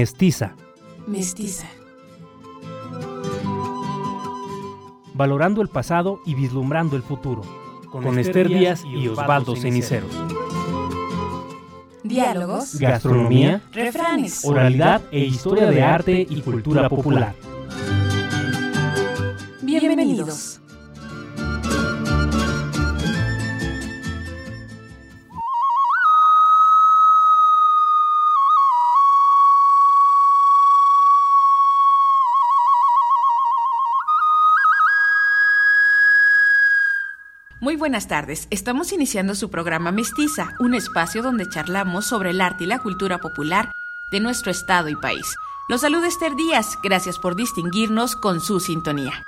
Mestiza. Mestiza. Valorando el pasado y vislumbrando el futuro. Con, Esther Díaz y Osvaldo Ceniceros. Diálogos, Gastronomía, refranes, oralidad e historia de arte y cultura popular. Buenas tardes. Estamos iniciando su programa Mestiza, un espacio donde charlamos sobre el arte y la cultura popular de nuestro estado y país. Los saluda Esther Díaz. Gracias por distinguirnos con su sintonía.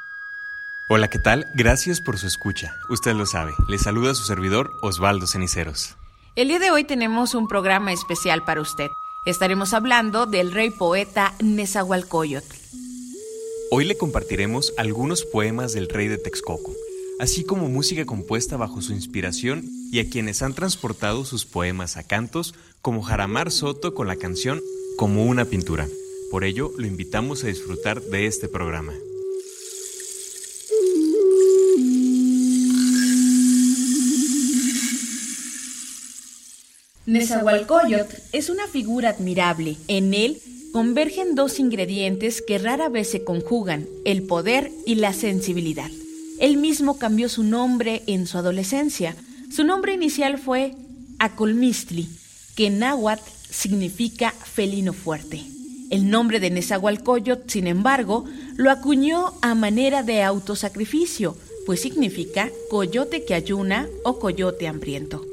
Hola, ¿qué tal? Gracias por su escucha. Usted lo sabe. Le saluda su servidor Osvaldo Ceniceros. El día de hoy tenemos un programa especial para usted. Estaremos hablando del rey poeta Nezahualcóyotl. Hoy le compartiremos algunos poemas del rey de Texcoco, así como música compuesta bajo su inspiración y a quienes han transportado sus poemas a cantos, como Jaramar Soto con la canción Como una pintura. Por ello, lo invitamos a disfrutar de este programa. Nezahualcóyotl es una figura admirable. En él convergen dos ingredientes que rara vez se conjugan, el poder y la sensibilidad. Él mismo cambió su nombre en su adolescencia. Su nombre inicial fue Acolmistli, que en náhuatl significa felino fuerte. El nombre de Nezahualcóyotl, sin embargo, lo acuñó a manera de autosacrificio, pues significa coyote que ayuna o coyote hambriento.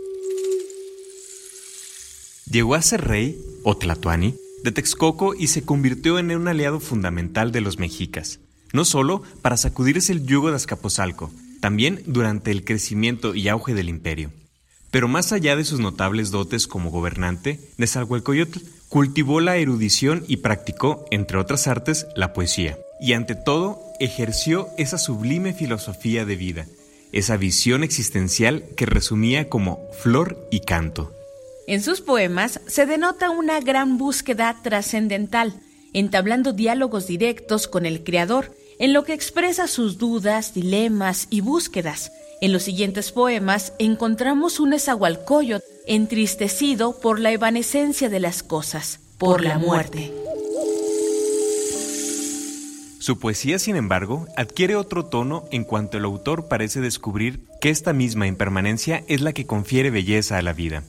Llegó a ser rey, o Tlatuani, de Texcoco y se convirtió en un aliado fundamental de los mexicas, no solo para sacudirse el yugo de Azcapotzalco, también durante el crecimiento y auge del imperio. Pero más allá de sus notables dotes como gobernante, Nezahualcóyotl cultivó la erudición y practicó, entre otras artes, la poesía. Y ante todo, ejerció esa sublime filosofía de vida, esa visión existencial que resumía como flor y canto. En sus poemas se denota una gran búsqueda trascendental, entablando diálogos directos con el Creador, en lo que expresa sus dudas, dilemas y búsquedas. En los siguientes poemas encontramos un Esahualcoyot entristecido por la evanescencia de las cosas, por la muerte. Su poesía, sin embargo, adquiere otro tono en cuanto el autor parece descubrir que esta misma impermanencia es la que confiere belleza a la vida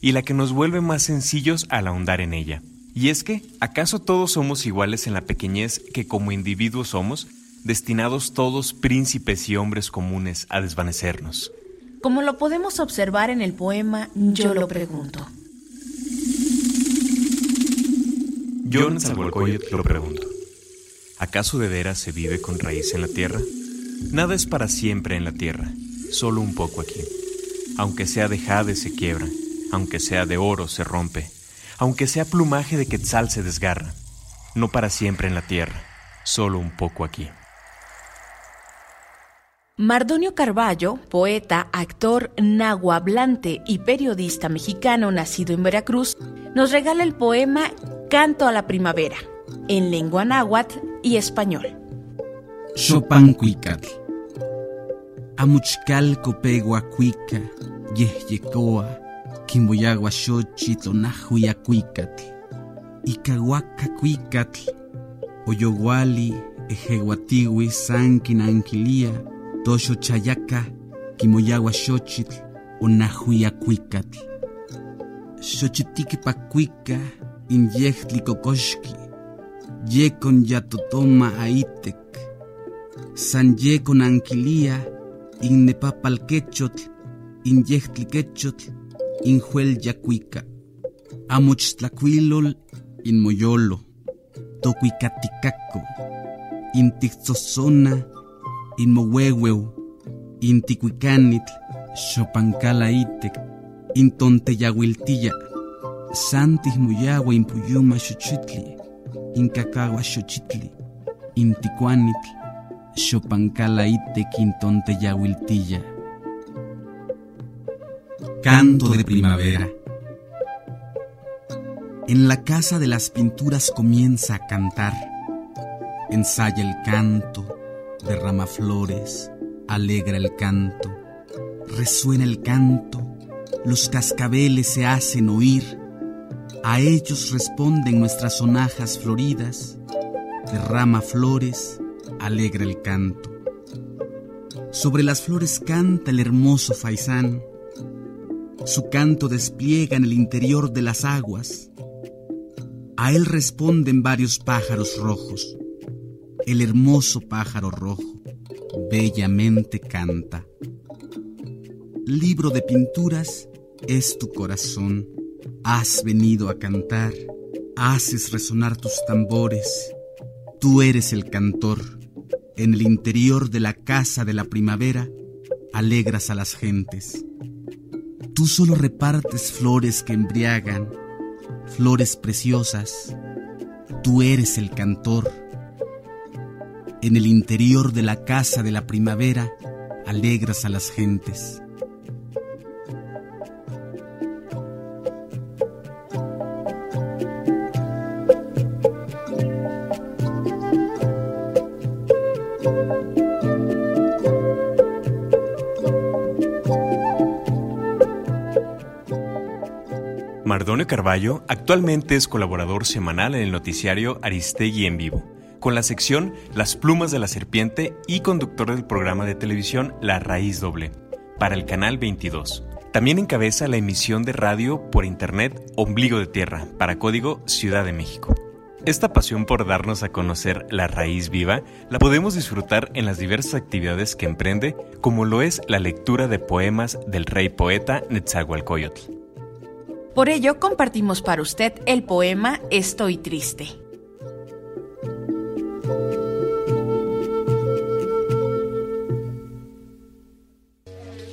y la que nos vuelve más sencillos al ahondar en ella. Y es que, ¿acaso todos somos iguales en la pequeñez que como individuos somos, destinados todos príncipes y hombres comunes a desvanecernos? Como lo podemos observar en el poema Yo lo pregunto. Yo en Zahualcóyotl lo pregunto. ¿Acaso de veras se vive con raíz en la tierra? Nada es para siempre en la tierra, solo un poco aquí. Aunque sea de jade se quiebra, aunque sea de oro se rompe, aunque sea plumaje de quetzal se desgarra, no para siempre en la tierra, solo un poco aquí. Mardonio Carballo, poeta, actor nahuablante y periodista mexicano nacido en Veracruz, nos regala el poema Canto a la Primavera, en lengua náhuatl y español. Xopancuicatl. Amuchcalco peguacuica, yehyecoa, quimboyagua xochitl onahuiacuicatl. Icahuaca cuicatl, oyoguali, ejeguatiwi, sanquinanquilia, tosho chayaca, quimoyagua xochitl, onahuiacuicatl. Xochitiquipacuica, inyehtli cocoxqui, yecon yatotoma aitek, san yecon anquilia, innepapalquechotl, inyehtliquechotl, injuel yacuica, amochtlacuilol, inmoyolo, tocuicaticaco, intixozona, inmohuehueu, inticuicanitl, xopancalaitek, intonteyahuiltilla, santis muyagua impuyuma xochitli, incacagua xochitli, inticuanitl, xopancalaitek, intonteyahuiltilla. Canto de primavera. En la casa de las pinturas comienza a cantar. Ensaya el canto, derrama flores, alegra el canto, resuena el canto, los cascabeles se hacen oír, a ellos responden nuestras sonajas floridas, derrama flores, alegra el canto. Sobre las flores canta el hermoso faisán, su canto despliega en el interior de las aguas, a él responden varios pájaros rojos, el hermoso pájaro rojo bellamente canta. Libro de pinturas es tu corazón. Has venido a cantar, haces resonar tus tambores. Tú eres el cantor. En el interior de la casa de la primavera, alegras a las gentes. Tú solo repartes flores que embriagan, flores preciosas. Tú eres el cantor. En el interior de la casa de la primavera, alegras a las gentes. Mardonio Carballo actualmente es colaborador semanal en el noticiario Aristegui en Vivo, con la sección Las plumas de la serpiente y conductor del programa de televisión La Raíz Doble, para el canal 22. También encabeza la emisión de radio por internet Ombligo de Tierra, para código Ciudad de México. Esta pasión por darnos a conocer la raíz viva la podemos disfrutar en las diversas actividades que emprende, como lo es la lectura de poemas del rey poeta Netzahualcoyotl. Por ello compartimos para usted el poema Estoy triste.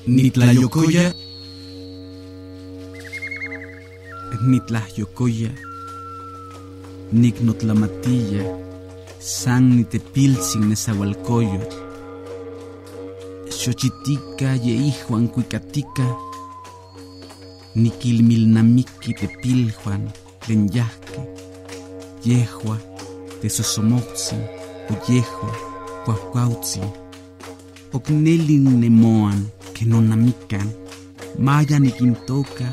Nitlayokoya Nitlayokoya Nicnotlamatilla San Nitepilsin Nezahualcoyot Xochitica Yeijuan Cuicatica Niquilmilnamiki tepiljuan tlen yahki, yehua tesosomohtsin o yehua kuahkuautsin. Oknelin nemoan que nonamikan, maya nikintoka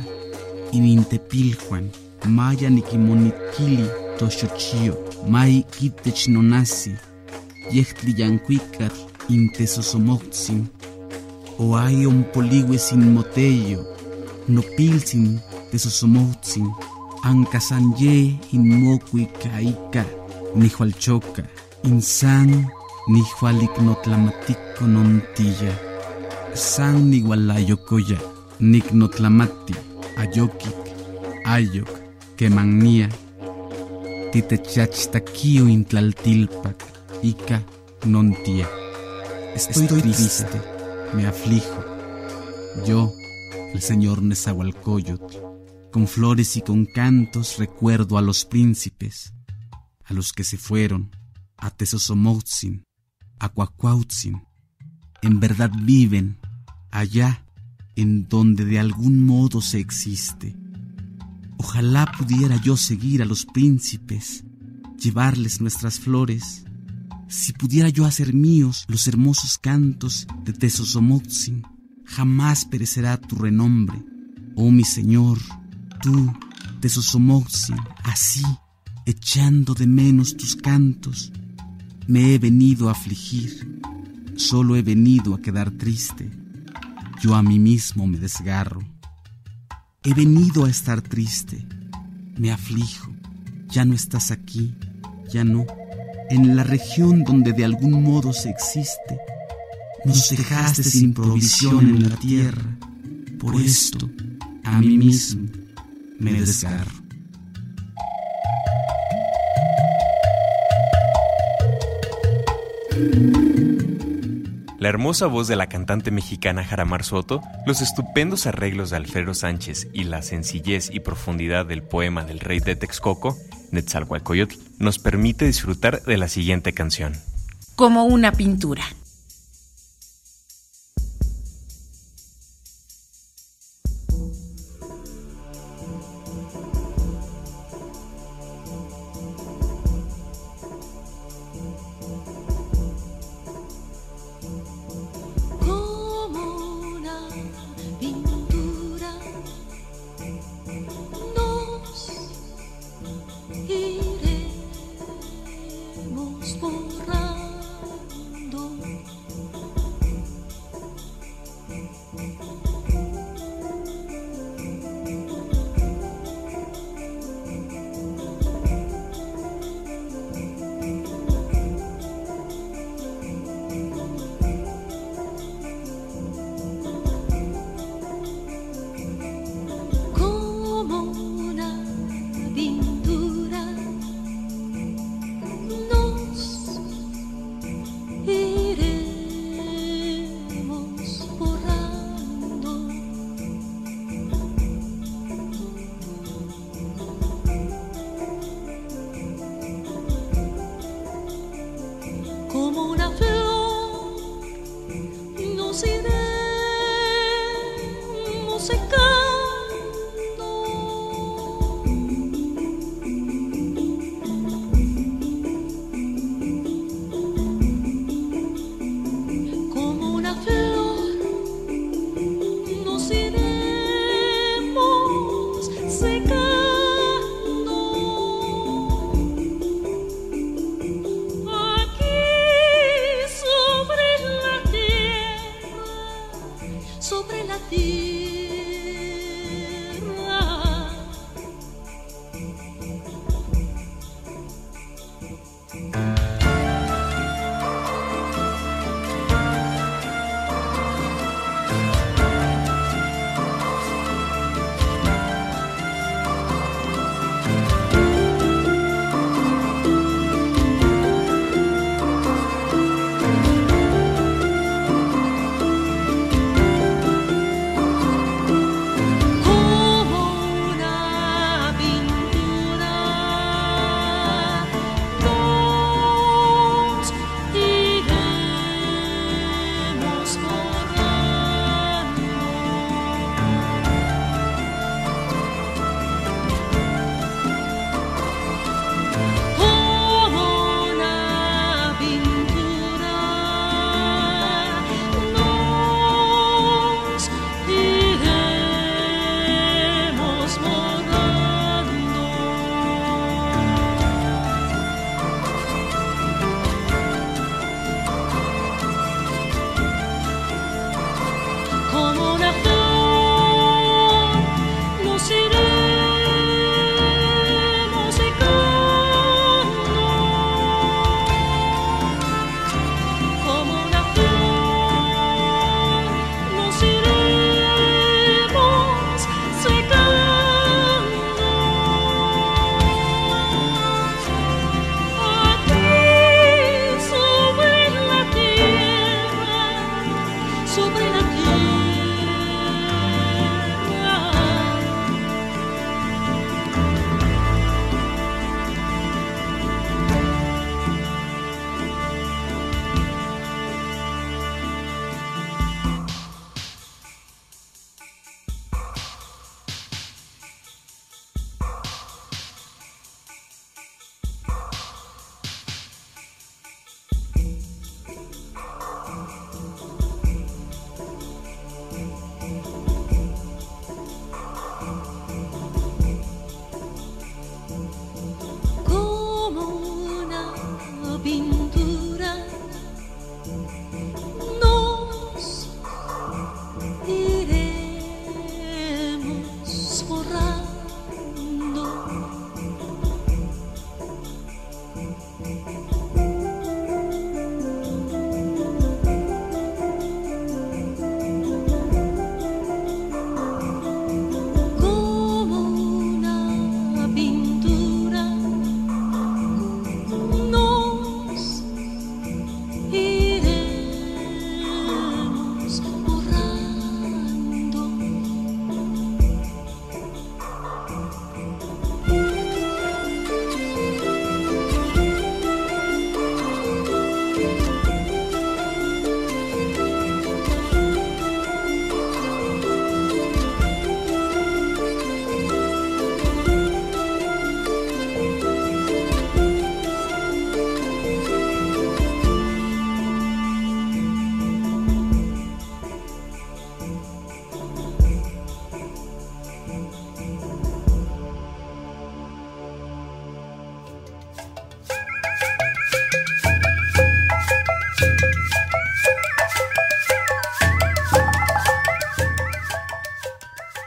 inintepiljuan, maya nikimonitkili toxochio, mai kitech nonasi, yehtli yankuikatl intesosomohtsin, o hay un poligue sin motello, no pilsin tesosomotzin, ancasanye inmokui kaika, nihualchoca, insan nihualiknotlamatiko nontilla, san nigualayocoya, niknotlamati, ayokik, ayok, kemania, titechachtaquio intlaltilpac, ika nontia. Estoy, Estoy triste, me aflijo. Yo, el señor Nezahualcóyotl. Con flores y con cantos recuerdo a los príncipes, a los que se fueron, a Tezosomotzin, a Cuacuautzin. En verdad viven allá en donde de algún modo se existe. Ojalá pudiera yo seguir a los príncipes, llevarles nuestras flores, si pudiera yo hacer míos los hermosos cantos de Tezosomotzin jamás perecerá tu renombre. Oh mi Señor, tú, de Sosomoxin, así, echando de menos tus cantos, me he venido a afligir, solo he venido a quedar triste. Yo a mí mismo me desgarro. He venido a estar triste, me aflijo, ya no estás aquí, ya no, en la región donde de algún modo se existe nos dejaste sin provisión en la tierra. Por esto, a mí mismo me desgarro. La hermosa voz de la cantante mexicana Jaramar Soto, los estupendos arreglos de Alfredo Sánchez y la sencillez y profundidad del poema del rey de Texcoco, Netzalhualcoyotl, nos permite disfrutar de la siguiente canción. Como una pintura.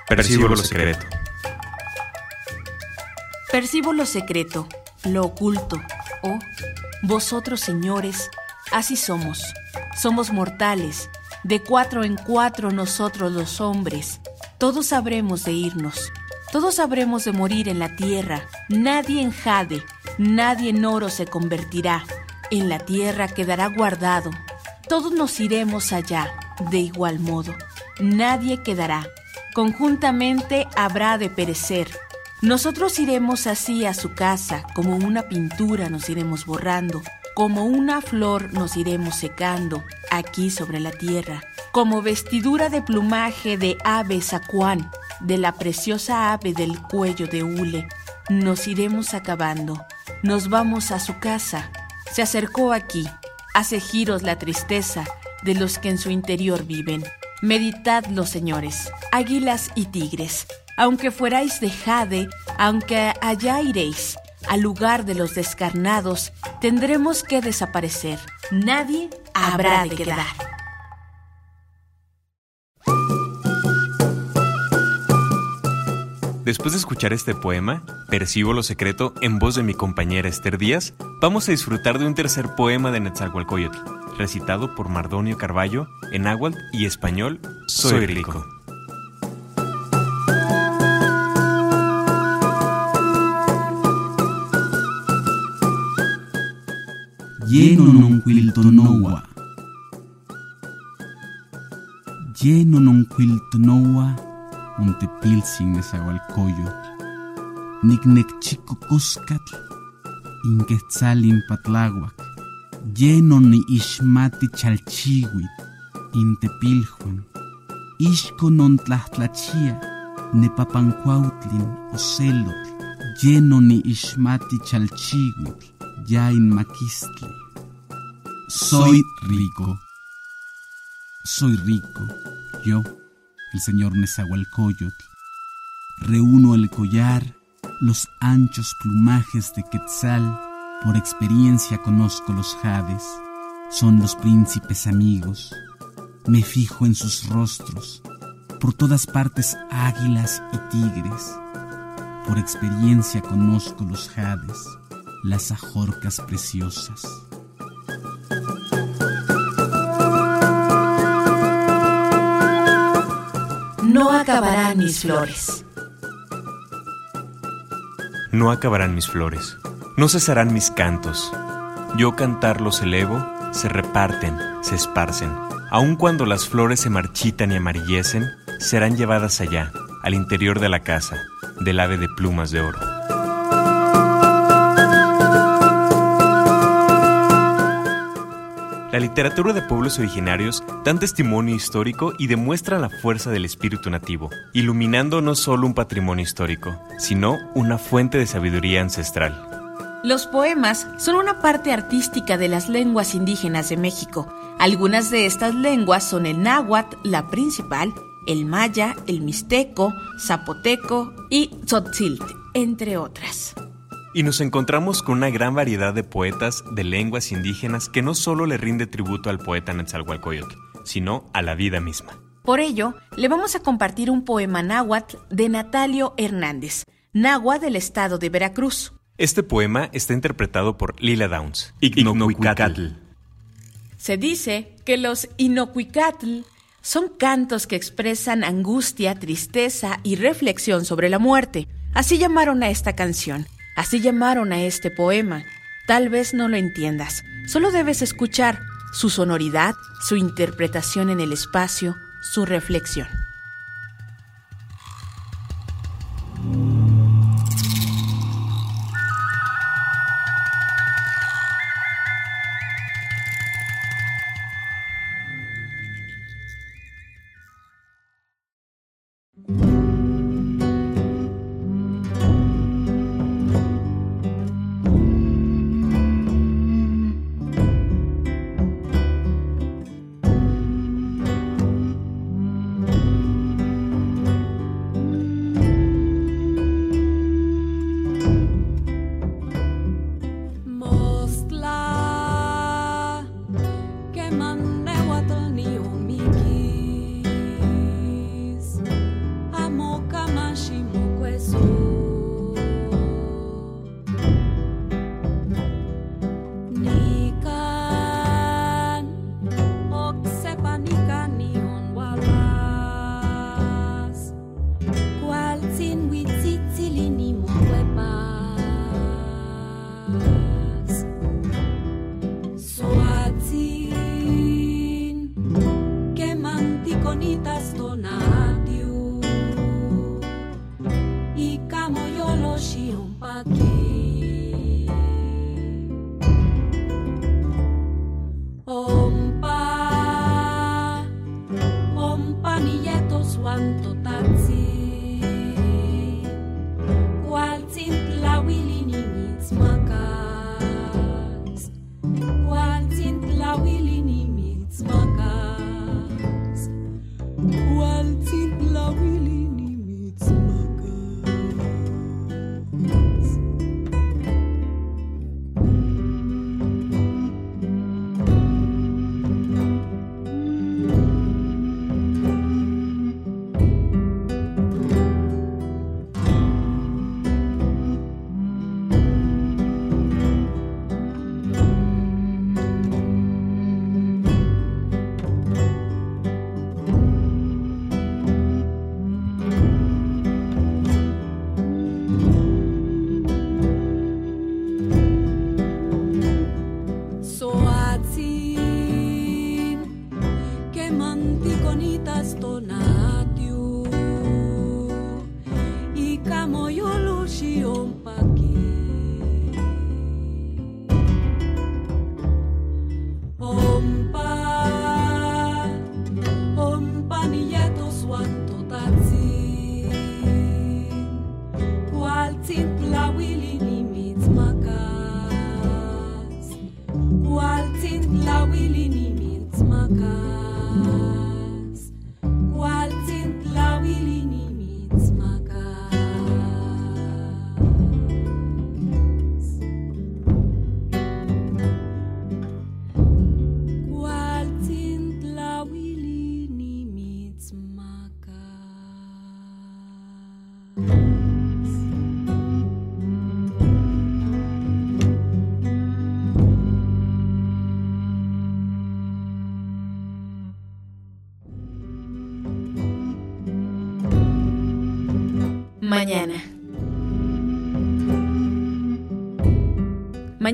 Percibo lo secreto. Percibo lo secreto, lo oculto. Oh, vosotros señores, así somos. Somos mortales. De cuatro en cuatro nosotros los hombres. Todos sabremos de irnos. Todos sabremos de morir en la tierra. Nadie en jade, nadie en oro se convertirá. En la tierra quedará guardado. Todos nos iremos allá, de igual modo. Nadie quedará conjuntamente habrá de perecer. Nosotros iremos así a su casa, como una pintura nos iremos borrando, como una flor nos iremos secando aquí sobre la tierra. como vestidura de plumaje de ave sacuán, de la preciosa ave del cuello de hule, nos iremos acabando. Nos vamos a su casa. Se acercó aquí. Hace giros la tristeza de los que en su interior viven. Meditadlo, señores, águilas y tigres. Aunque fuerais de Jade, aunque allá iréis, al lugar de los descarnados, tendremos que desaparecer. Nadie habrá de quedar. Después de escuchar este poema, Percibo lo secreto en voz de mi compañera Esther Díaz, vamos a disfrutar de un tercer poema de Nezahualcóyotl, recitado por Mardonio Carballo en náhuatl y español Soy rico. Lleno non quiltonowa. Lleno non quiltonowa Montepilsin Nezahualcóyotl, Nicnecchico Cuscatl, Inquetzalin Patlahuac, lleno ni Ishmati Chalchihuit, Intepiljuan, Ishko non tlachtlachia, Nepapancuautlin Ocelotl, lleno ni Ishmati Chalchihuit, Yain Maquistli. Soy rico. Soy rico, yo el señor Nezahualcóyotl. Reúno el collar, los anchos plumajes de Quetzal, por experiencia conozco los jades, son los príncipes amigos. Me fijo en sus rostros, por todas partes águilas y tigres. Por experiencia conozco los jades, las ajorcas preciosas. No acabarán mis flores. No acabarán mis flores, no cesarán mis cantos. Yo cantar los elevo, se reparten, se esparcen. Aun cuando las flores se marchitan y amarillecen, serán llevadas allá, al interior de la casa, del ave de plumas de oro. La literatura de pueblos originarios dan testimonio histórico y demuestra la fuerza del espíritu nativo, iluminando no solo un patrimonio histórico, sino una fuente de sabiduría ancestral. Los poemas son una parte artística de las lenguas indígenas de México. Algunas de estas lenguas son el náhuatl, la principal, el maya, el mixteco, zapoteco y tzotzilt, entre otras. Y nos encontramos con una gran variedad de poetas de lenguas indígenas que no solo le rinde tributo al poeta Nezahualcóyotl, sino a la vida misma. Por ello, le vamos a compartir un poema náhuatl de Natalio Hernández, náhuatl del estado de Veracruz. Este poema está interpretado por Lila Downs. Ignocuicatl. Se dice que los Inocuicatl son cantos que expresan angustia, tristeza y reflexión sobre la muerte. Así llamaron a esta canción. Así llamaron a este poema. Tal vez no lo entiendas, solo debes escuchar su sonoridad, su interpretación en el espacio, su reflexión.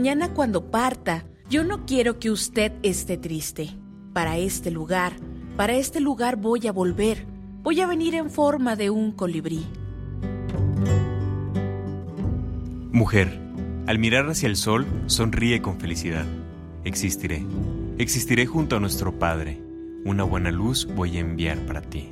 Mañana cuando parta, yo no quiero que usted esté triste. Para este lugar, para este lugar voy a volver. Voy a venir en forma de un colibrí. Mujer, al mirar hacia el sol, sonríe con felicidad. Existiré. Existiré junto a nuestro Padre. Una buena luz voy a enviar para ti.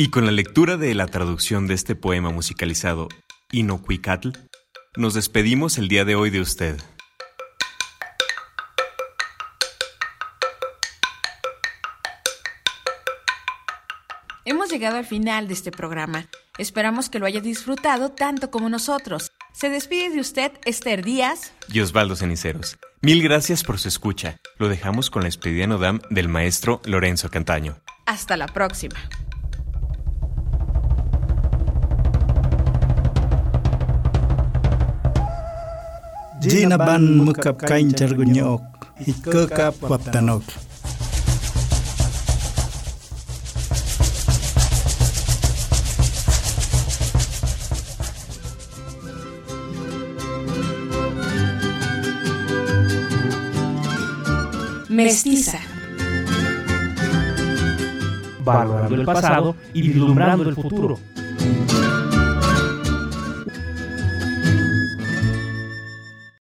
Y con la lectura de la traducción de este poema musicalizado Inocuicatl, nos despedimos el día de hoy de usted. Hemos llegado al final de este programa. Esperamos que lo haya disfrutado tanto como nosotros. Se despide de usted Esther Díaz y Osvaldo Ceniceros. Mil gracias por su escucha. Lo dejamos con la despedida Nodam del maestro Lorenzo Cantaño. Hasta la próxima. Jinaban mukap kain tergunyok, hitkekap waptanok. Mestiza. Valorando el pasado y vislumbrando el futuro.